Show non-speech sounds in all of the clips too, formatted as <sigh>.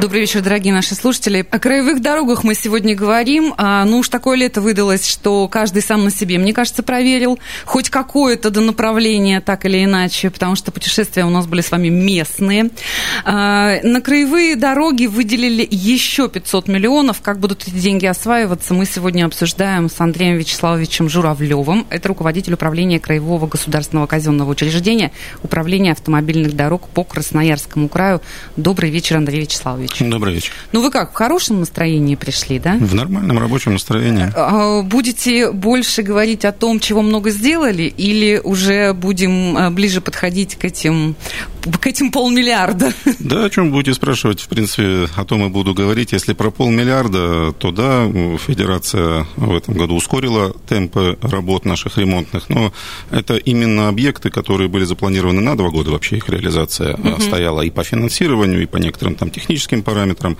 Добрый вечер, дорогие наши слушатели. О краевых дорогах мы сегодня говорим. А, ну уж такое лето выдалось, что каждый сам на себе, мне кажется, проверил хоть какое-то до направления, так или иначе, потому что путешествия у нас были с вами местные. А, на краевые дороги выделили еще 500 миллионов. Как будут эти деньги осваиваться, мы сегодня обсуждаем с Андреем Вячеславовичем Журавлевым. Это руководитель управления Краевого государственного казенного учреждения Управления автомобильных дорог по Красноярскому краю. Добрый вечер, Андрей Вячеславович. Добрый вечер. Ну вы как, в хорошем настроении пришли, да? В нормальном рабочем настроении. А, будете больше говорить о том, чего много сделали, или уже будем а, ближе подходить к этим, к этим полмиллиарда? Да, о чем будете спрашивать, в принципе, о том и буду говорить. Если про полмиллиарда, то да, Федерация в этом году ускорила темпы работ наших ремонтных, но это именно объекты, которые были запланированы на два года, вообще их реализация угу. стояла и по финансированию, и по некоторым там техническим техническим параметрам,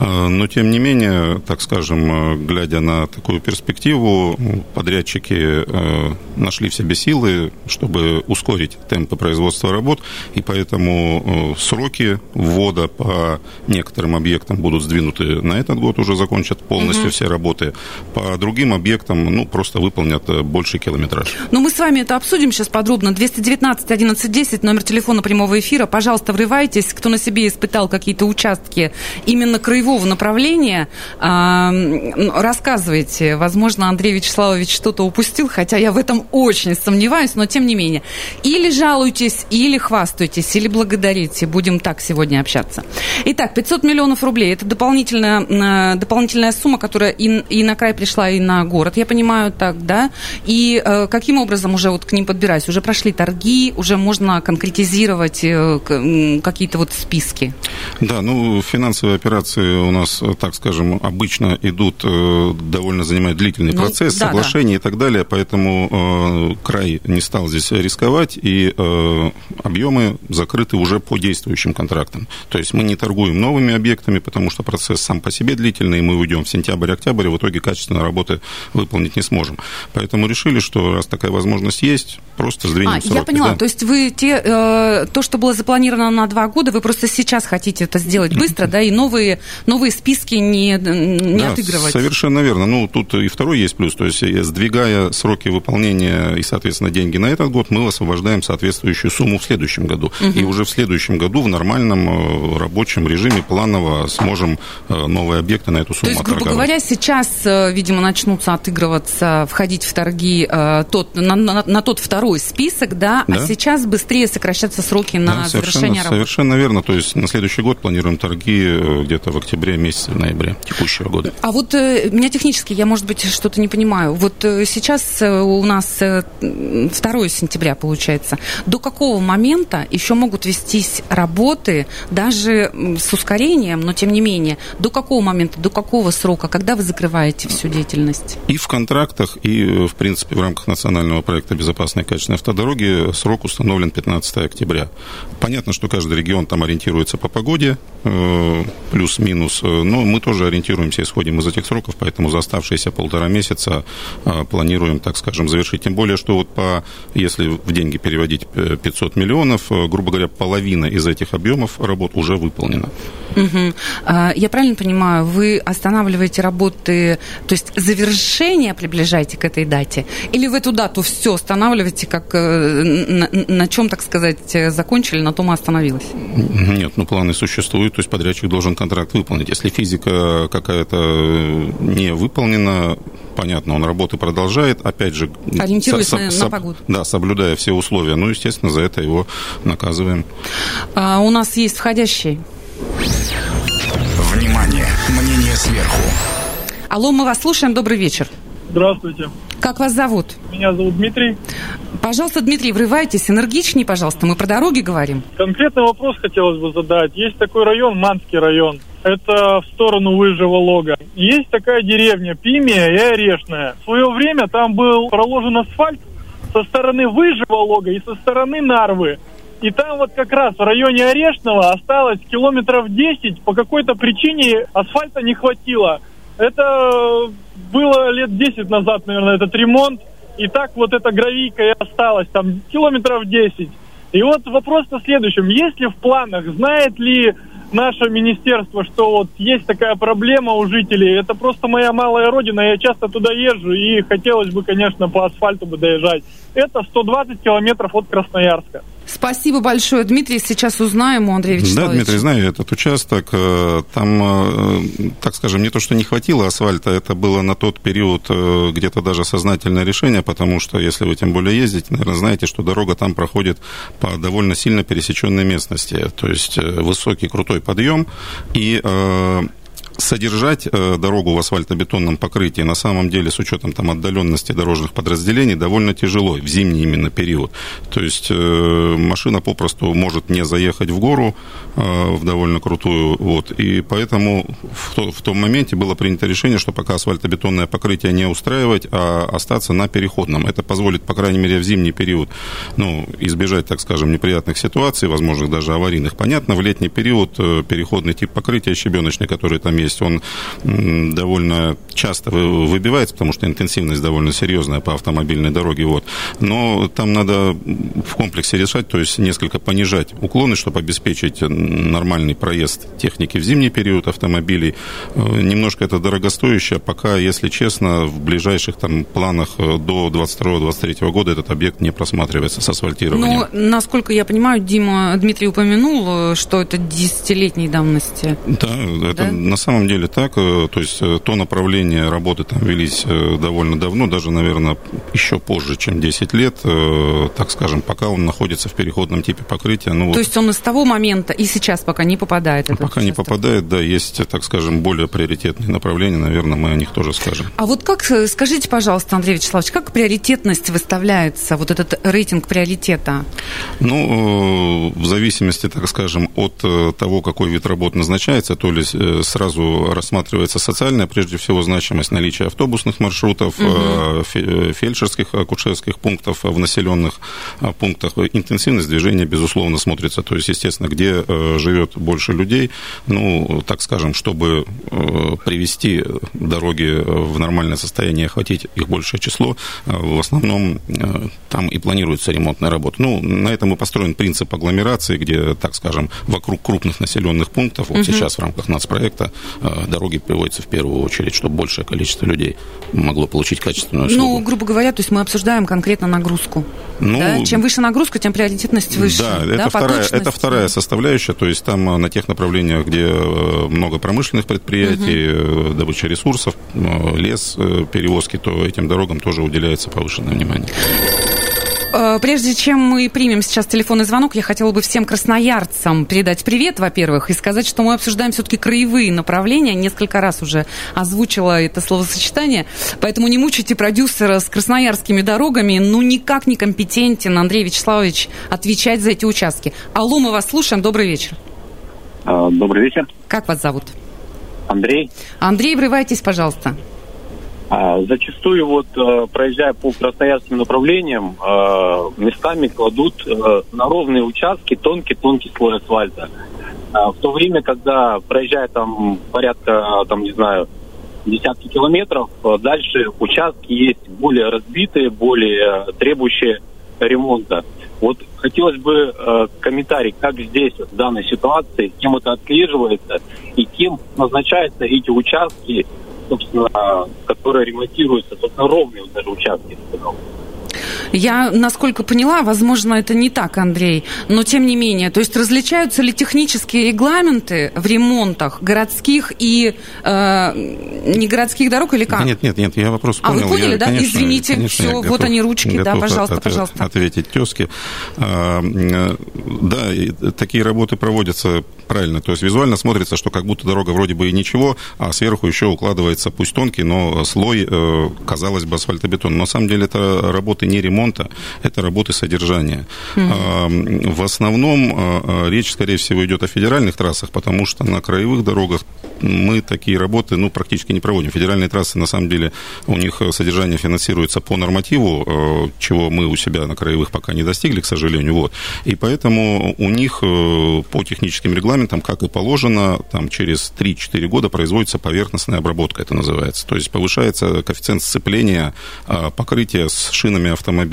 э, но тем не менее, так скажем, э, глядя на такую перспективу, подрядчики э, нашли в себе силы, чтобы ускорить темпы производства работ, и поэтому сроки ввода по некоторым объектам будут сдвинуты на этот год, уже закончат полностью угу. все работы. По другим объектам, ну, просто выполнят больший километраж. Ну, мы с вами это обсудим сейчас подробно. 219 11 10, номер телефона прямого эфира. Пожалуйста, врывайтесь, кто на себе испытал какие-то участки участки именно краевого направления. Рассказывайте. Возможно, Андрей Вячеславович что-то упустил, хотя я в этом очень сомневаюсь, но тем не менее. Или жалуйтесь, или хвастайтесь, или благодарите. Будем так сегодня общаться. Итак, 500 миллионов рублей. Это дополнительная, дополнительная сумма, которая и, и на край пришла, и на город, я понимаю, так, да? И э, каким образом уже вот к ним подбираюсь? Уже прошли торги, уже можно конкретизировать э, какие-то вот списки? Да, ну, финансовые операции у нас, так скажем, обычно идут, э, довольно занимает длительный ну, процесс, да, соглашения да. и так далее, поэтому э, край не стал здесь рисковать, и э, объемы закрыты уже по действующим контрактам. То есть мы не торгуем новыми объектами, потому что процесс сам по себе длительный, и мы уйдем в сентябрь-октябрь, и в итоге качественно работы выполнить не сможем. Поэтому решили, что раз такая возможность есть, просто сдвинем а, сроки. Я поняла, да. то есть вы те, э, то, что было запланировано на два года, вы просто сейчас хотите это сделать быстро, быстро, да, и новые, новые списки не, не да, отыгрывать. Совершенно верно. Ну, тут и второй есть плюс. То есть, сдвигая сроки выполнения и, соответственно, деньги на этот год, мы освобождаем соответствующую сумму в следующем году. Угу. И уже в следующем году в нормальном э, рабочем режиме планово сможем э, новые объекты на эту сумму То есть, грубо говоря, сейчас, э, видимо, начнутся отыгрываться, входить в торги тот, на, на, на тот второй список, да, а да, а сейчас быстрее сокращаться сроки на да, завершение работы. Совершенно верно. То есть на следующий год планируем торги торги где-то в октябре месяце, ноябре текущего года. А вот э, меня технически, я, может быть, что-то не понимаю. Вот э, сейчас э, у нас 2 сентября, получается. До какого момента еще могут вестись работы, даже с ускорением, но тем не менее, до какого момента, до какого срока, когда вы закрываете всю деятельность? И в контрактах, и, в принципе, в рамках национального проекта «Безопасные и качественные автодороги» срок установлен 15 октября. Понятно, что каждый регион там ориентируется по погоде, плюс-минус. Но мы тоже ориентируемся, исходим из этих сроков, поэтому за оставшиеся полтора месяца а, планируем, так скажем, завершить. Тем более, что вот по, если в деньги переводить 500 миллионов, э, грубо говоря, половина из этих объемов работ уже выполнена. Угу. Я правильно понимаю, вы останавливаете работы, то есть завершение приближаете к этой дате? Или в эту дату все останавливаете, как э, на, на чем, так сказать, закончили, на том и остановилось? Нет, ну планы существуют, то есть подрядчик должен контракт выполнить. Если физика какая-то не выполнена, понятно, он работы продолжает, опять же... Ориентируясь со, на, со, на погоду. Да, соблюдая все условия. Ну, естественно, за это его наказываем. А, у нас есть входящий. Внимание! Мнение сверху. Алло, мы вас слушаем. Добрый вечер. Здравствуйте. Как вас зовут? Меня зовут Дмитрий. Пожалуйста, Дмитрий, врывайтесь энергичнее, пожалуйста. Мы про дороги говорим. Конкретный вопрос хотелось бы задать. Есть такой район, Манский район. это в сторону Выжего Лога. Есть такая деревня Пимия и Орешная. В свое время там был проложен асфальт со стороны Выжего Лога и со стороны Нарвы. И там вот как раз в районе Орешного осталось километров 10. По какой-то причине асфальта не хватило. Это было лет 10 назад, наверное, этот ремонт. И так вот эта гравийка и осталась там километров 10. И вот вопрос в следующем. Есть ли в планах, знает ли наше министерство, что вот есть такая проблема у жителей. Это просто моя малая родина, я часто туда езжу, и хотелось бы, конечно, по асфальту бы доезжать. Это 120 километров от Красноярска. Спасибо большое, Дмитрий. Сейчас узнаем у Андрея Вячеславовича. Да, Дмитрий, знаю этот участок. Э, там, э, так скажем, не то, что не хватило асфальта, это было на тот период э, где-то даже сознательное решение, потому что, если вы тем более ездите, наверное, знаете, что дорога там проходит по довольно сильно пересеченной местности. То есть высокий, крутой подъем, и содержать э, дорогу в асфальтобетонном покрытии на самом деле с учетом там отдаленности дорожных подразделений довольно тяжело в зимний именно период. То есть э, машина попросту может не заехать в гору э, в довольно крутую, вот, и поэтому в, то, в том моменте было принято решение, что пока асфальтобетонное покрытие не устраивать, а остаться на переходном. Это позволит, по крайней мере, в зимний период, ну, избежать, так скажем, неприятных ситуаций, возможных даже аварийных. Понятно, в летний период переходный тип покрытия щебеночный, который там есть, он довольно часто выбивается, потому что интенсивность довольно серьезная по автомобильной дороге. Вот. Но там надо в комплексе решать, то есть несколько понижать уклоны, чтобы обеспечить нормальный проезд техники в зимний период автомобилей. Э, немножко это дорогостоящее, пока, если честно, в ближайших там планах э, до 22-23 года этот объект не просматривается с асфальтированием. Но, ну, насколько я понимаю, Дима, Дмитрий упомянул, э, что это десятилетней давности. Да, это да? на самом самом деле так. Э, то есть э, то направление работы там велись э, довольно давно, даже, наверное, еще позже, чем 10 лет, так скажем, пока он находится в переходном типе покрытия. Ну, то вот, есть он из того момента и сейчас пока не попадает? Пока участок. не попадает, да, есть, так скажем, более приоритетные направления, наверное, мы о них тоже скажем. А вот как, скажите, пожалуйста, Андрей Вячеславович, как приоритетность выставляется, вот этот рейтинг приоритета? Ну, в зависимости, так скажем, от того, какой вид работ назначается, то ли сразу сразу рассматривается социальная, прежде всего, значимость наличия автобусных маршрутов, угу. фельдшерских, акушерских пунктов в населенных э, пунктах. Интенсивность движения, безусловно, смотрится. То есть, естественно, где живет больше людей, ну, так скажем, чтобы привести дороги в нормальное состояние, охватить их большее число, в основном там и планируется ремонтная работа. Ну, на этом и построен принцип агломерации, где, так скажем, вокруг крупных населенных пунктов, вот угу. сейчас в рамках нацпроекта, Э, дороги приводятся в первую очередь, чтобы большее количество людей могло получить качественную услугу. Ну, грубо говоря, то есть мы обсуждаем конкретно нагрузку. Ну, да? Чем выше нагрузка, тем приоритетность выше. Да, да это, вторая, это вторая составляющая, то есть там э, на тех направлениях, где э, много промышленных предприятий, угу. добыча ресурсов, лес, перевозки, то этим дорогам тоже уделяется повышенное внимание. Э, прежде чем мы примем сейчас телефонный звонок, я хотела бы всем красноярцам передать привет, во-первых, и сказать, что мы обсуждаем все-таки краевые направления. Несколько раз уже озвучила это словосочетание. Поэтому не мучайте продюсера с красноярскими дорогами. Ну, никак не компетентен Андрей Вячеславович отвечать за эти участки. Алло, мы вас слушаем. Добрый вечер. А, добрый вечер. Как вас зовут? Андрей. Андрей, врывайтесь, пожалуйста. А, зачастую вот э, проезжая по красноярским направлениям, э, местами кладут э, на ровные участки тонкий-тонкий слой асфальта. А, в то время, когда проезжая там порядка, там, не знаю, десятки километров, дальше участки есть более разбитые, более требующие ремонта. Вот хотелось бы э, комментарий, как здесь, в данной ситуации, кем это отслеживается и кем назначаются эти участки собственно, которые ремонтируются, собственно, ровные даже участки, сказал. Я, насколько поняла, возможно, это не так, Андрей, но тем не менее, то есть различаются ли технические регламенты в ремонтах городских и э, негородских дорог или как? нет, нет, нет, я вопрос понял. А вы поняли, я, да? Конечно, Извините, конечно, все, вот они ручки, да, пожалуйста, от, пожалуйста. Ответить тезке. А, да, такие работы проводятся правильно, то есть визуально смотрится, что как будто дорога вроде бы и ничего, а сверху еще укладывается, пусть тонкий, но слой, э, казалось бы, асфальтобетон. Но на самом деле это работы не ремонт ремонта, это работы содержания. Mm-hmm. В основном речь, скорее всего, идет о федеральных трассах, потому что на краевых дорогах мы такие работы ну, практически не проводим. Федеральные трассы, на самом деле, у них содержание финансируется по нормативу, чего мы у себя на краевых пока не достигли, к сожалению. Вот. И поэтому у них по техническим регламентам, как и положено, там через 3-4 года производится поверхностная обработка, это называется. То есть повышается коэффициент сцепления а, покрытия с шинами автомобиля.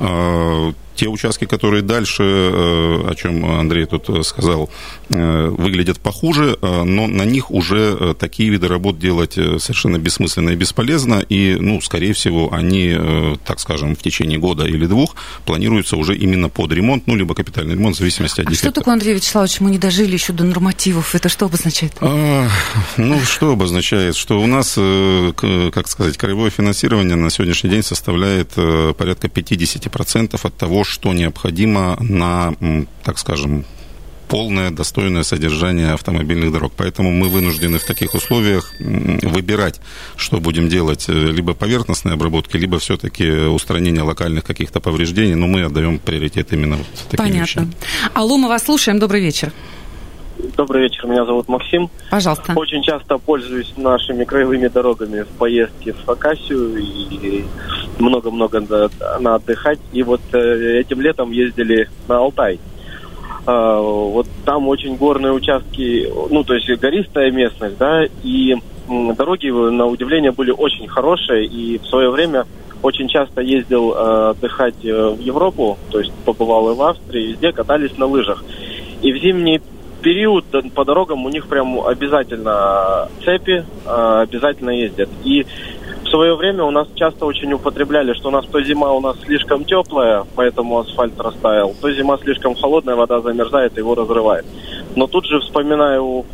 А, те участки, которые дальше, э, о чем Андрей тут э, сказал, э, выглядят похуже, но на них уже такие виды работ делать совершенно бессмысленно и бесполезно, и, ну, скорее всего, они, так скажем, в течение года или двух планируются уже именно под ремонт, ну, либо капитальный ремонт, в зависимости от а что такое, Андрей Вячеславович, мы не дожили еще до нормативов? Это что обозначает? А, ну, что обозначает? Что у нас, как сказать, краевое финансирование на сегодняшний день составляет порядка 50% от того, что необходимо на, так скажем, полное достойное содержание автомобильных дорог. Поэтому мы вынуждены в таких условиях выбирать, что будем делать. Э, либо поверхностной обработки, либо все-таки устранение локальных каких-то повреждений. Но мы отдаем приоритет именно вот таким Понятно. вещам. Алло, мы вас слушаем. Добрый вечер. Добрый вечер, меня зовут Максим. Пожалуйста. Очень часто пользуюсь нашими краевыми дорогами в поездке в Хакасию и много-много на отдыхать. И вот э, этим летом ездили на Алтай. А, вот там очень горные участки, ну, то есть гористая местность, да, и дороги, на удивление, были очень хорошие, и в свое время очень часто ездил э, отдыхать э, в Европу, то есть побывал и в Австрии, везде катались на лыжах. И в зимний период по дорогам у них прям обязательно цепи, а, обязательно ездят. И в свое время у нас часто очень употребляли, что у нас то зима у нас слишком теплая, поэтому асфальт растаял, то зима слишком холодная, вода замерзает, его разрывает. Но тут же вспоминаю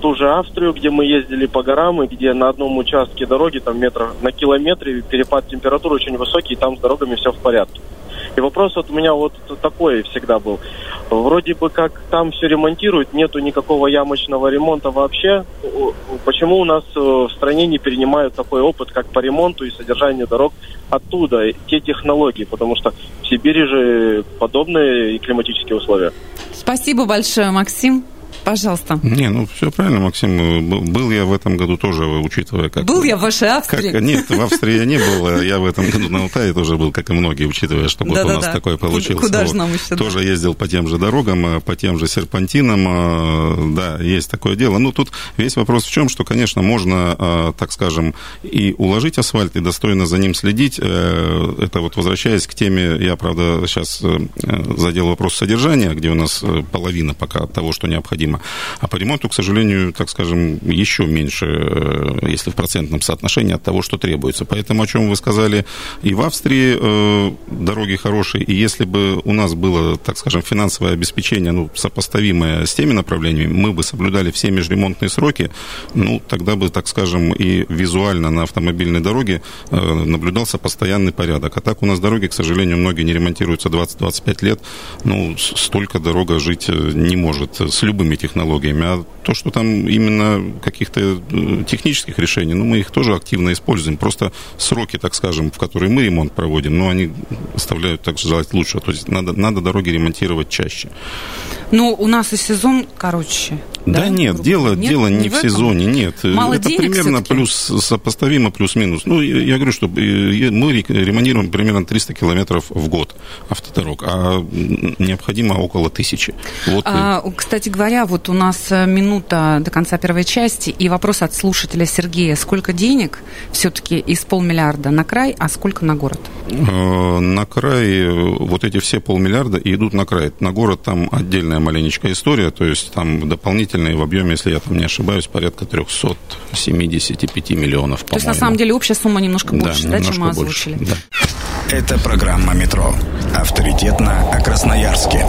ту же Австрию, где мы ездили по горам, и где на одном участке дороги, там метров на километре, перепад температуры очень высокий, и там с дорогами все в порядке. И вопрос вот у меня вот такой всегда был. Вроде бы как там все ремонтируют, нету никакого ямочного ремонта вообще. Почему у нас э, в стране не перенимают такой опыт, как по ремонту и содержанию дорог оттуда, те технологии? Потому что в Сибири же подобные климатические условия. Спасибо большое, Максим. Пожалуйста. Не, ну все правильно, Максим. Был я в этом году тоже, учитывая, как... Был я в вашей Австрии? Как, <laughs> нет, в Австрии я не был. Я в этом году на Алтае тоже был, как и многие, учитывая, что вот да, у нас да. такое получилось. Куда же нам еще? Тоже ездил по тем же дорогам, э, по тем же серпантинам. Э, да, есть такое дело. Ну, тут весь вопрос в чем, что, конечно, можно, э, так скажем, и уложить асфальт, и достойно за ним следить. Это вот возвращаясь к теме, я, правда, сейчас задел вопрос содержания, где у нас половина пока того, что необходимо необходимо. А по ремонту, к сожалению, так скажем, еще меньше, э, если в процентном соотношении от того, что требуется. Поэтому, о чем вы сказали, и в Австрии э, дороги хорошие, и если бы у нас было, так скажем, финансовое обеспечение, ну, сопоставимое с теми направлениями, мы бы соблюдали все межремонтные сроки, ну, тогда бы, так скажем, и визуально на автомобильной дороге э, наблюдался постоянный порядок. А так у нас дороги, к сожалению, многие не ремонтируются 20-25 лет, ну, столько дорога жить не может с любыми технологиями, а то, что там именно каких-то э, технических решений, ну, мы их тоже активно используем. Просто сроки, так скажем, в которые мы ремонт проводим, но они оставляют так желать лучше. То есть надо, надо дороги ремонтировать чаще. Ну, у нас и сезон короче. Да, да нет, дело, нет, дело не, не в, в сезоне, нет. Мало Это денег примерно плюс сопоставимо, плюс-минус. Ну, я говорю, что э, мы ремонтируем примерно 300 километров в год автодорог, а необходимо около тысячи. Вот а, кстати говоря, вот у нас э, минута до конца первой части, и вопрос от слушателя Сергея. Сколько денег все-таки из полмиллиарда на край, а сколько на город? Э, на край вот эти все полмиллиарда и идут на край. На город там отдельная маленечкая история, то есть там дополнительные в объеме, если я там не ошибаюсь, порядка 375 миллионов, То есть, на самом деле, общая сумма немножко больше, да, да чем мы озвучили? Больше, да. Это программа «Метро». Авторитетно о Красноярске.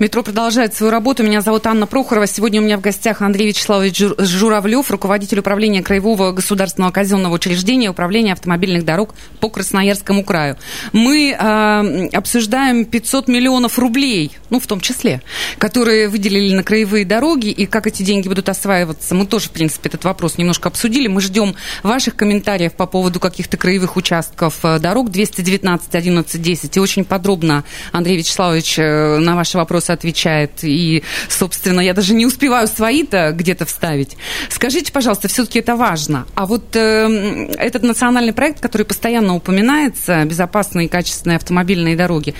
Метро продолжает свою работу. Меня зовут Анна Прохорова. Сегодня у меня в гостях Андрей Вячеславович Журавлев, руководитель управления Краевого государственного казенного учреждения управления автомобильных дорог по Красноярскому краю. Мы э, обсуждаем 500 миллионов рублей, ну, в том числе, которые выделили на краевые дороги, и как эти деньги будут осваиваться. Мы тоже, в принципе, этот вопрос немножко обсудили. Мы ждем ваших комментариев по поводу каких-то краевых участков э, дорог 219 11 10. И очень подробно Андрей Вячеславович э, на ваши вопросы отвечает. И, собственно, я даже не успеваю свои-то где-то вставить. Скажите, пожалуйста, все-таки это важно. А вот э, этот национальный проект, который постоянно упоминается, безопасные и качественные автомобильные дороги,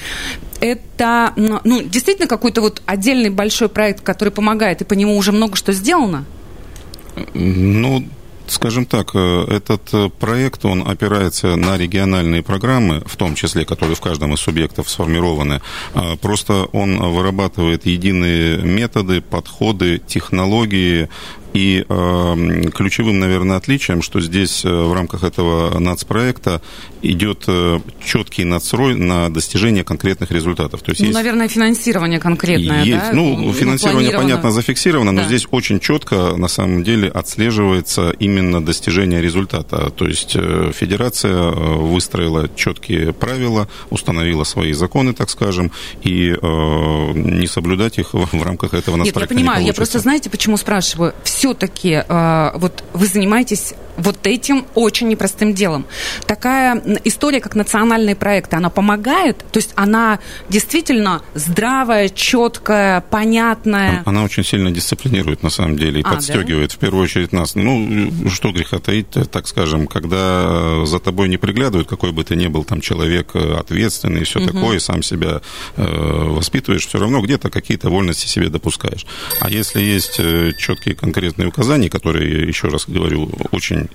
это ну, действительно какой-то вот отдельный большой проект, который помогает, и по нему уже много что сделано? Ну, Скажем так, э, этот э, проект, он опирается на региональные программы, в том числе, которые в каждом из субъектов сформированы. А, просто он вырабатывает единые методы, подходы, технологии, и э, ключевым, наверное, отличием, что здесь э, в рамках этого нацпроекта идет э, четкий надстрой на достижение конкретных результатов. То есть ну, есть... наверное, финансирование конкретное, есть, да? Ну, ну финансирование, понятно, зафиксировано, но да. здесь очень четко, на самом деле, отслеживается именно достижение результата. То есть э, федерация э, выстроила четкие правила, установила свои законы, так скажем, и э, не соблюдать их в, <laughs> в рамках этого нацпроекта Нет, я понимаю, я просто, знаете, почему спрашиваю? Все-таки э, вот вы занимаетесь вот этим очень непростым делом. Такая история, как национальные проекты, она помогает? То есть она действительно здравая, четкая, понятная? Она очень сильно дисциплинирует, на самом деле, и а, подстегивает, да? в первую очередь, нас. Ну, что греха таить, так скажем, когда за тобой не приглядывают, какой бы ты ни был там человек э, ответственный и все угу. такое, сам себя э, воспитываешь, все равно где-то какие-то вольности себе допускаешь. А если есть э, четкие конкретные указания, которые, еще раз говорю, очень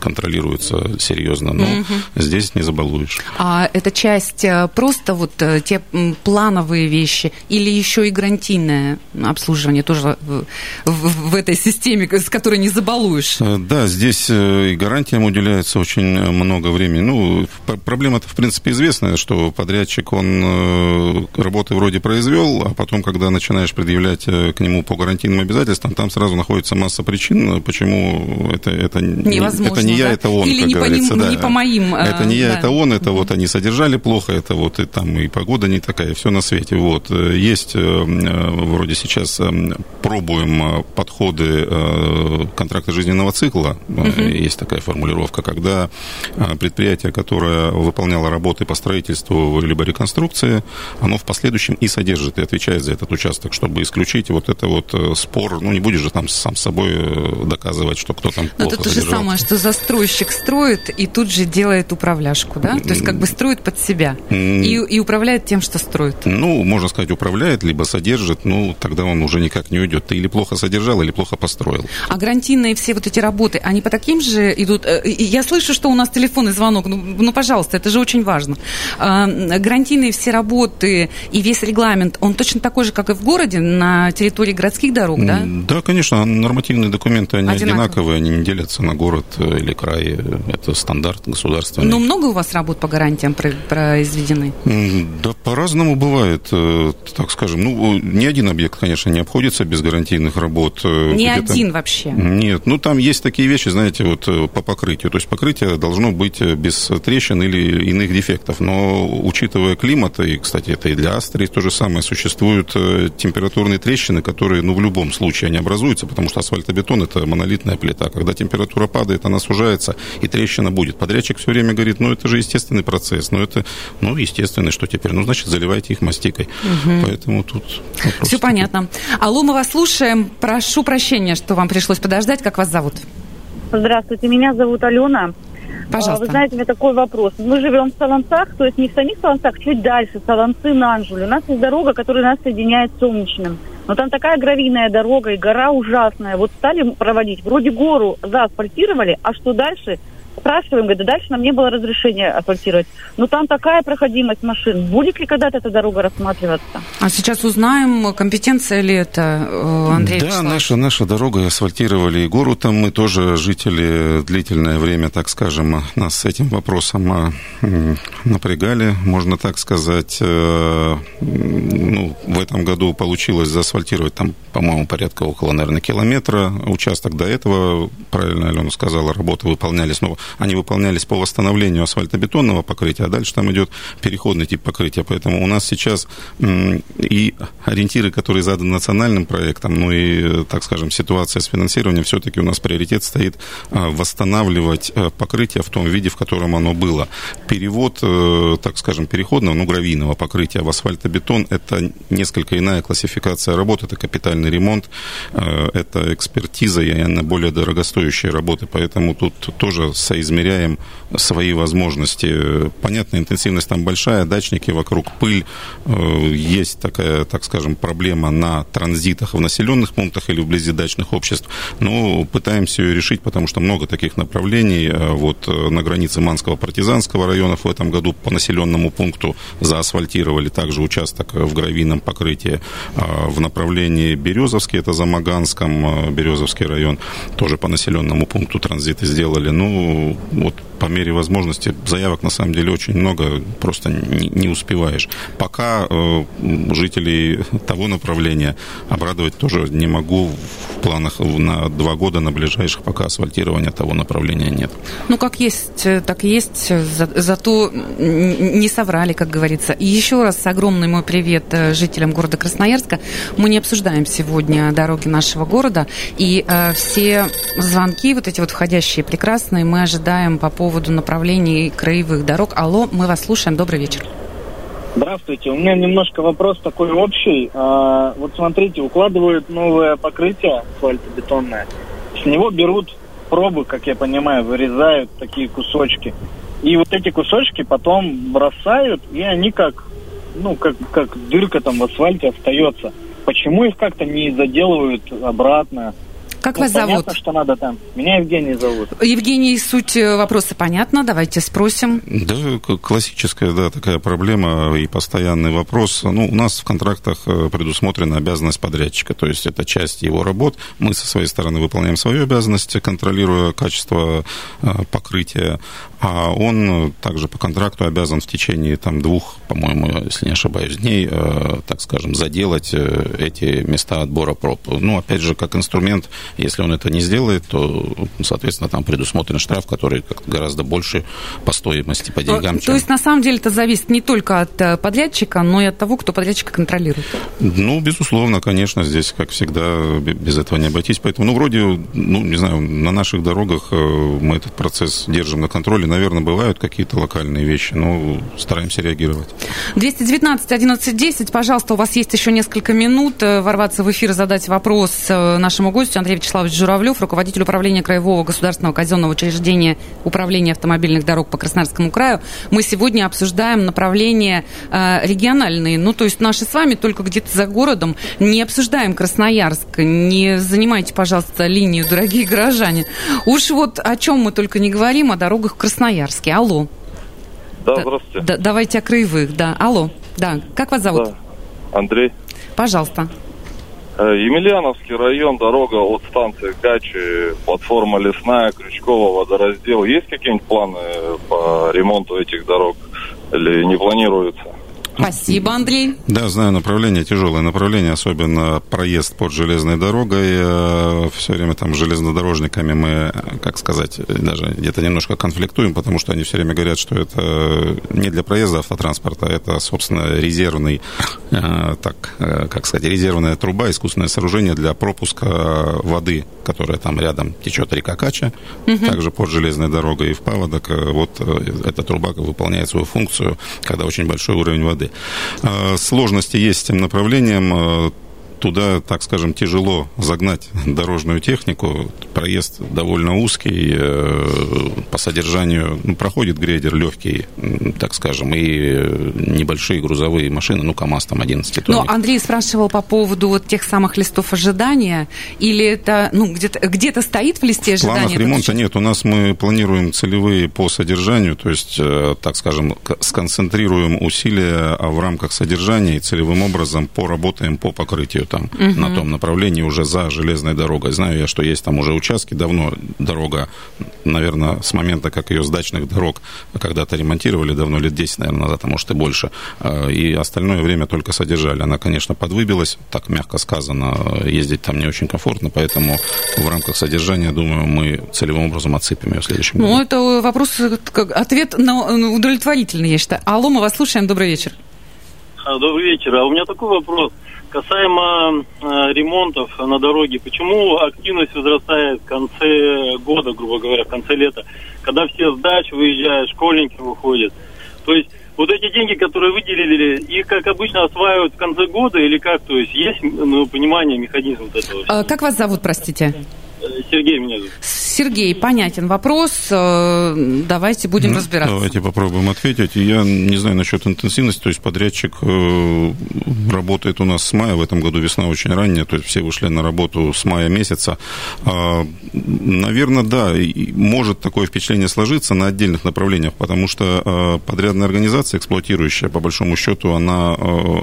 контролируется серьезно, но угу. здесь не забалуешь. А это часть э, просто вот э, те плановые вещи или еще и гарантийное обслуживание тоже в, в, в этой системе, с которой не забалуешь? Э, да, здесь и гарантиям уделяется очень много времени. Ну, проблема-то, в принципе, известная, что подрядчик, он работы вроде произвел, а потом, когда начинаешь предъявлять к нему по гарантийным обязательствам, там сразу находится масса причин, почему это, это не невозможно. Это не я, это он, Или как не говорится. По ним, да. не по моим. Это не я, да. это он, это вот они содержали плохо, это вот и там и погода не такая, все на свете. Вот. Есть э, вроде сейчас э, пробуем э, подходы контракта жизненного цикла. Угу. Есть такая формулировка, когда предприятие, которое выполняло работы по строительству либо реконструкции, оно в последующем и содержит, и отвечает за этот участок, чтобы исключить вот это вот спор. Ну, не будешь же там сам с собой доказывать, что кто там Но плохо содержал самое, что застройщик строит и тут же делает управляшку, да? То есть как бы строит под себя и, и управляет тем, что строит. Ну, можно сказать, управляет, либо содержит, ну, тогда он уже никак не уйдет. Ты или плохо содержал, или плохо построил. А гарантийные все вот эти работы, они по таким же идут? Э, я слышу, что у нас телефонный звонок. Ну, ну пожалуйста, это же очень важно. А, гарантийные все работы и весь регламент, он точно такой же, как и в городе, на территории городских дорог, да? Да, конечно. Нормативные документы, они Одинаковые, одинаковые они не делятся на город э, или край. Это стандарт государственный. Но много у вас работ по гарантиям произведены? Да, по-разному бывает. Э, так скажем, ну, ни один объект, конечно, не обходится без гарантийных работ. Э, ни один вообще? Нет. Ну, там есть такие вещи, знаете, вот по покрытию. То есть покрытие должно быть без трещин или иных дефектов. Но, учитывая климат, и, кстати, это и для Астрии то же самое, существуют температурные трещины, которые, ну, в любом случае они образуются, потому что асфальтобетон – это монолитная плита. Когда температура падает, она сужается, и трещина будет. Подрядчик все время говорит, ну, это же естественный процесс, ну, это, ну, естественный, что теперь? Ну, значит, заливайте их мастикой. Угу. Поэтому тут Все понятно. Алло, мы вас слушаем. Прошу прощения, что вам пришлось подождать. Как вас зовут? Здравствуйте, меня зовут Алена. Пожалуйста. Вы знаете, у меня такой вопрос. Мы живем в Солонцах, то есть не в самих Солонцах, чуть дальше, Солонцы, Нанжуль. У нас есть дорога, которая нас соединяет с Солнечным. Но там такая гравийная дорога и гора ужасная. Вот стали проводить, вроде гору заасфальтировали, а что дальше? Спрашиваем, говорит, да дальше нам не было разрешения асфальтировать. Но там такая проходимость машин. Будет ли когда-то эта дорога рассматриваться? А сейчас узнаем, компетенция ли это, э, Андрей Да, наша, наша дорога асфальтировали и гору там. Мы тоже жители длительное время, так скажем, нас с этим вопросом э, напрягали, можно так сказать. Э, ну, в этом году получилось заасфальтировать там, по-моему, порядка около, наверное, километра. Участок до этого, правильно Алена сказала, работы выполнялись, но они выполнялись по восстановлению асфальтобетонного покрытия, а дальше там идет переходный тип покрытия. Поэтому у нас сейчас и ориентиры, которые заданы национальным проектом, ну и, так скажем, ситуация с финансированием, все-таки у нас приоритет стоит а, восстанавливать э, покрытие в том виде, в котором оно было. Перевод, э, так скажем, переходного, ну, гравийного покрытия в асфальтобетон – это несколько иная классификация работы, это капитальный ремонт, э, это экспертиза и она более дорогостоящие работы, поэтому тут тоже соизмеряем свои возможности. Понятно, интенсивность там большая, дачники вокруг, пыль. Э, есть такая, так скажем, проблема на транзитах в населенных пунктах или вблизи дачных обществ. Но пытаемся ее решить, потому что много таких направлений. Э, вот э, на границе Манского партизанского района в этом году по населенному пункту заасфальтировали также участок в гравийном покрытии. В направлении Березовский, это за Маганском, Березовский район, тоже по населенному пункту транзиты сделали. Ну, вот по мере возможности заявок на самом деле очень много, просто не, не успеваешь. Пока э, жителей того направления обрадовать тоже не могу в планах на два года на ближайших, пока асфальтирования того направления нет. Ну, как есть, э, так есть, за, зато не соврали, как говорится. И еще раз огромный мой привет э, жителям города Красноярска. Мы не обсуждаем сегодня дороги нашего города, и э, все звонки, вот эти вот входящие прекрасные, мы ожидаем по поводу направлений краевых дорог. Алло, мы вас слушаем. Добрый вечер. Здравствуйте. У меня немножко вопрос такой общий. А, вот смотрите, укладывают новое покрытие асфальтобетонное. С него берут пробы, как я понимаю, вырезают такие кусочки. И вот эти кусочки потом бросают, и они как, ну, как, как дырка там в асфальте остается. Почему их как-то не заделывают обратно? Как ну, вас понятно, зовут? что надо там. Меня Евгений зовут. Евгений, суть э, вопроса понятна. Давайте спросим. Да, классическая, да, такая проблема и постоянный вопрос. Ну, у нас в контрактах э, предусмотрена обязанность подрядчика, то есть это часть его работ. Мы со своей стороны выполняем свою обязанность, контролируя качество э, покрытия, а он также по контракту обязан в течение там двух, по-моему, если не ошибаюсь, дней, так скажем, заделать эти места отбора проб. Ну, опять же, как инструмент если он это не сделает, то, соответственно, там предусмотрен штраф, который гораздо больше по стоимости, по деньгам. То, чем... то есть, на самом деле, это зависит не только от э, подрядчика, но и от того, кто подрядчика контролирует? Ну, безусловно, конечно, здесь, как всегда, без этого не обойтись. Поэтому, ну, вроде, ну, не знаю, на наших дорогах э, мы этот процесс держим на контроле. Наверное, бывают какие-то локальные вещи, но стараемся реагировать. 219 11 10, пожалуйста, у вас есть еще несколько минут э, ворваться в эфир, задать вопрос нашему гостю Андрею Вячеславович Журавлев, руководитель управления Краевого государственного казенного учреждения Управления автомобильных дорог по Красноярскому краю. Мы сегодня обсуждаем направления э, региональные, ну, то есть наши с вами только где-то за городом. Не обсуждаем Красноярск, не занимайте, пожалуйста, линию, дорогие горожане. Уж вот о чем мы только не говорим, о дорогах в Красноярске. Алло. Да, здравствуйте. Да, давайте о краевых, да. Алло, да. Как вас зовут? Да. Андрей. Пожалуйста. Э, Емельяновский район, дорога от станции Гачи, платформа Лесная, Крючкова, водораздел. Есть какие-нибудь планы по ремонту этих дорог или не планируется? Спасибо, Андрей. Да, знаю направление, тяжелое направление, особенно проезд под железной дорогой. Э, все время там с железнодорожниками мы, как сказать, даже где-то немножко конфликтуем, потому что они все время говорят, что это не для проезда автотранспорта, это, собственно, резервный, э, так, э, как сказать, резервная труба, искусственное сооружение для пропуска воды, которая там рядом течет река Кача, угу. также под железной дорогой и в паводок. Вот эта труба выполняет свою функцию, когда очень большой уровень воды. Э, сложности есть с этим направлением. Э, туда, так скажем, тяжело загнать дорожную технику, проезд довольно узкий, по содержанию ну, проходит грейдер легкий, так скажем, и небольшие грузовые машины, ну, КАМАЗ там 11 тонн. Но Андрей спрашивал по поводу вот тех самых листов ожидания, или это, ну, где-то где стоит в листе ожидания? В планах ремонта нет, у нас мы планируем целевые по содержанию, то есть, так скажем, сконцентрируем усилия в рамках содержания и целевым образом поработаем по покрытию там угу. на том направлении уже за железной дорогой. Знаю я, что есть там уже участки, давно дорога, наверное, с момента, как ее с дачных дорог когда-то ремонтировали, давно, лет 10, наверное, назад, а может и больше, а, и остальное время только содержали. Она, конечно, подвыбилась, так мягко сказано, ездить там не очень комфортно, поэтому в рамках содержания, думаю, мы целевым образом отсыпем ее в следующем ну, году. Ну, это вопрос, ответ на удовлетворительный, я считаю. Алло, мы вас слушаем, добрый вечер. А, добрый вечер. А у меня такой вопрос. Касаемо э, ремонтов на дороге, почему активность возрастает в конце года, грубо говоря, в конце лета, когда все с выезжают, школьники выходят. То есть вот эти деньги, которые выделили, их, как обычно, осваивают в конце года или как? То есть есть ну, понимание механизма вот этого? А, как вас зовут, простите? Сергей меня зовут. Сергей, понятен вопрос. Э, давайте будем ну, разбираться. Давайте попробуем ответить. Я не знаю насчет интенсивности. То есть подрядчик э, работает у нас с мая. В этом году весна очень ранняя. То есть все вышли на работу с мая месяца. А, наверное, да, может такое впечатление сложиться на отдельных направлениях, потому что э, подрядная организация, эксплуатирующая, по большому счету, она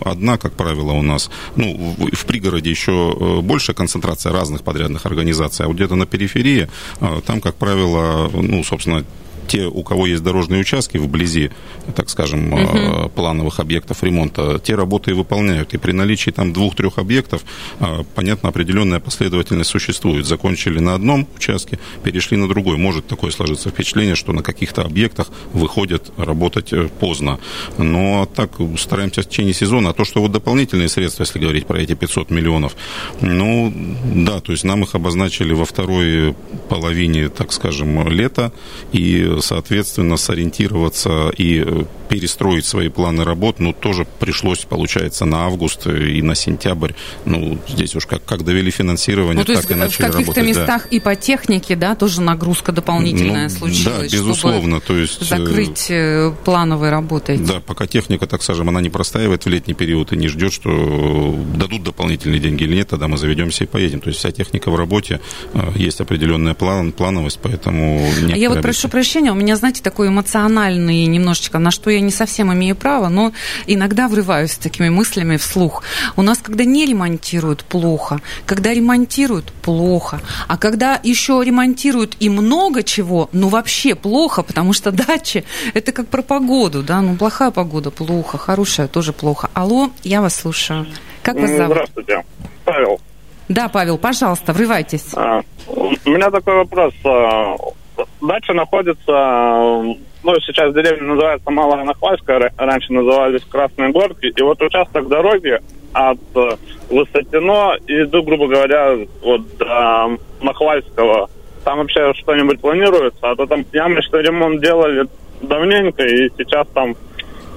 одна, как правило, у нас. Ну, в пригороде еще большая концентрация разных подрядных организаций а вот где-то на периферии, а, там, как правило, ну, собственно, те, у кого есть дорожные участки вблизи, так скажем, угу. плановых объектов ремонта, те работы и выполняют. И при наличии там двух-трех объектов, а, понятно, определенная последовательность существует. Закончили на одном участке, перешли на другой. Может такое сложиться впечатление, что на каких-то объектах выходят работать э, поздно. Но так стараемся в течение сезона. А то, что вот дополнительные средства, если говорить про эти 500 миллионов, ну, да, то есть нам их обозначили во второй половине, так скажем, лета, и соответственно, сориентироваться и э, перестроить свои планы работ, ну, тоже пришлось, получается, на август и на сентябрь. Ну, здесь уж как, как довели финансирование, ну, так и начали работать. в каких-то местах да. и по технике, да, тоже нагрузка дополнительная ну, случилась, Да, безусловно. то есть, э, закрыть э, плановые работы. Да, пока техника, так скажем, она не простаивает в летний период и не ждет, что дадут дополнительные деньги или нет, тогда мы заведемся и поедем. То есть вся техника в работе, есть определенная план, плановость, поэтому... А я вот прошу прощения, у меня, знаете, такой эмоциональный немножечко, на что я не совсем имею право, но иногда врываюсь с такими мыслями вслух. У нас, когда не ремонтируют, плохо. Когда ремонтируют, плохо. А когда еще ремонтируют и много чего, ну вообще плохо, потому что дачи, это как про погоду, да, ну плохая погода, плохо, хорошая тоже плохо. Алло, я вас слушаю. Как вас зовут? Здравствуйте, Павел. Да, Павел, пожалуйста, врывайтесь. А, у меня такой вопрос. Дача находится, ну, сейчас деревня называется Малая Нахвальская, раньше назывались Красные Горки, и вот участок дороги от э, Высотино и иду, грубо говоря, вот до Нахвальского. Там вообще что-нибудь планируется, а то там ямочный ремонт делали давненько, и сейчас там,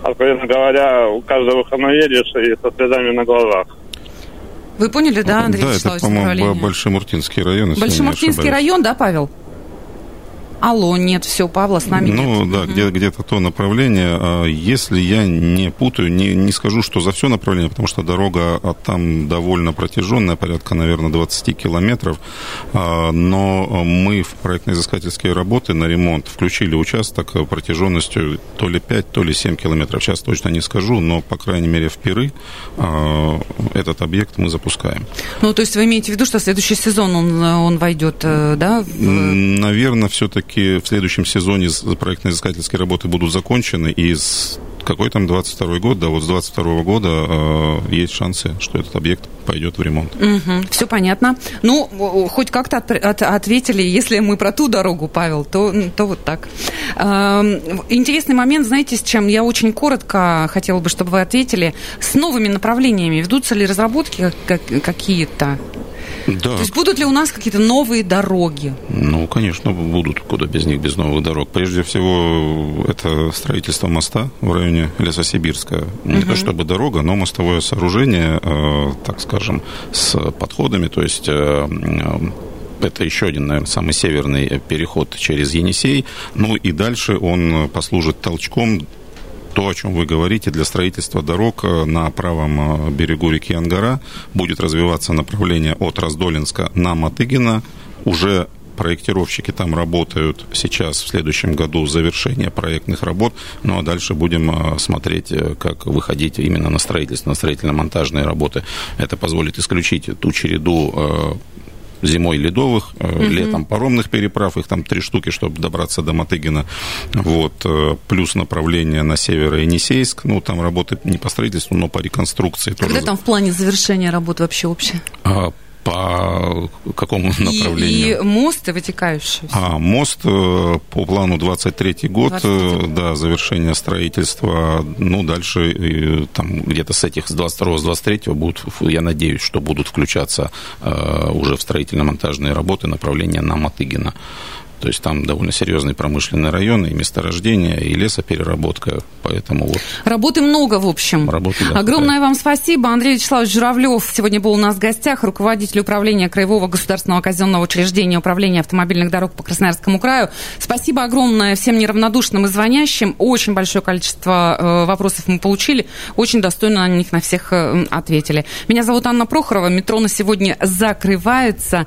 откровенно говоря, каждый выходной едешь и со слезами на глазах. Вы поняли, да, Андрей Да, это, по-моему, Большемуртинский район. Большемуртинский район, да, Павел? Алло, нет, все, Павла с нами Ну, нет. да, угу. где- где-то то направление. А если я не путаю, не, не скажу, что за все направление, потому что дорога а, там довольно протяженная, порядка, наверное, 20 километров. А, но мы в проектно-изыскательские работы на ремонт включили участок протяженностью то ли 5, то ли 7 километров. Сейчас точно не скажу, но, по крайней мере, в Пиры этот объект мы запускаем. Ну, то есть вы имеете в виду, что следующий сезон он, он войдет, э, да? В... Наверное, все-таки все-таки в следующем сезоне проектно-изыскательские работы будут закончены, и с какой там 22 год, да, вот с 22 года э, есть шансы, что этот объект пойдет в ремонт. Угу, все понятно. Ну, хоть как-то от, от, ответили, если мы про ту дорогу, Павел, то, то вот так. Э, интересный момент, знаете, с чем я очень коротко хотела бы, чтобы вы ответили. С новыми направлениями ведутся ли разработки как, какие-то? Да. То есть будут ли у нас какие-то новые дороги? Ну, конечно, будут. Куда без них, без новых дорог. Прежде всего, это строительство моста в районе Лесосибирска. Не угу. то чтобы дорога, но мостовое сооружение, э, так скажем, с подходами, то есть э, это еще один, наверное, самый северный переход через Енисей. Ну и дальше он послужит толчком то, о чем вы говорите, для строительства дорог э, на правом э, берегу реки Ангара будет развиваться направление от Раздолинска на Матыгина. Уже проектировщики там работают сейчас, в следующем году, завершение проектных работ. Ну, а дальше будем э, смотреть, как выходить именно на строительство, на строительно-монтажные работы. Это позволит исключить ту череду зимой ледовых, угу. летом паромных переправ, их там три штуки, чтобы добраться до Матыгина, вот, э, плюс направление на север Енисейск, ну, там работает не по строительству, но по реконструкции. Когда тоже. там в плане завершения работы вообще общее? А, по какому направлению? И, и мосты вытекающие. А, мост э, по плану 23 год, 23 э, да, завершение строительства. Ну, дальше там где-то с этих, с 22 с 23 будут, я надеюсь, что будут включаться э, уже в строительно-монтажные работы направления на Матыгина. То есть там довольно серьезный промышленный район, и месторождение, и лесопереработка, поэтому вот... Работы много, в общем. Работы, да, Огромное да. вам спасибо. Андрей Вячеславович Журавлев сегодня был у нас в гостях, руководитель управления Краевого государственного казенного учреждения управления автомобильных дорог по Красноярскому краю. Спасибо огромное всем неравнодушным и звонящим. Очень большое количество э, вопросов мы получили. Очень достойно на них на всех э, ответили. Меня зовут Анна Прохорова. Метро на сегодня закрывается.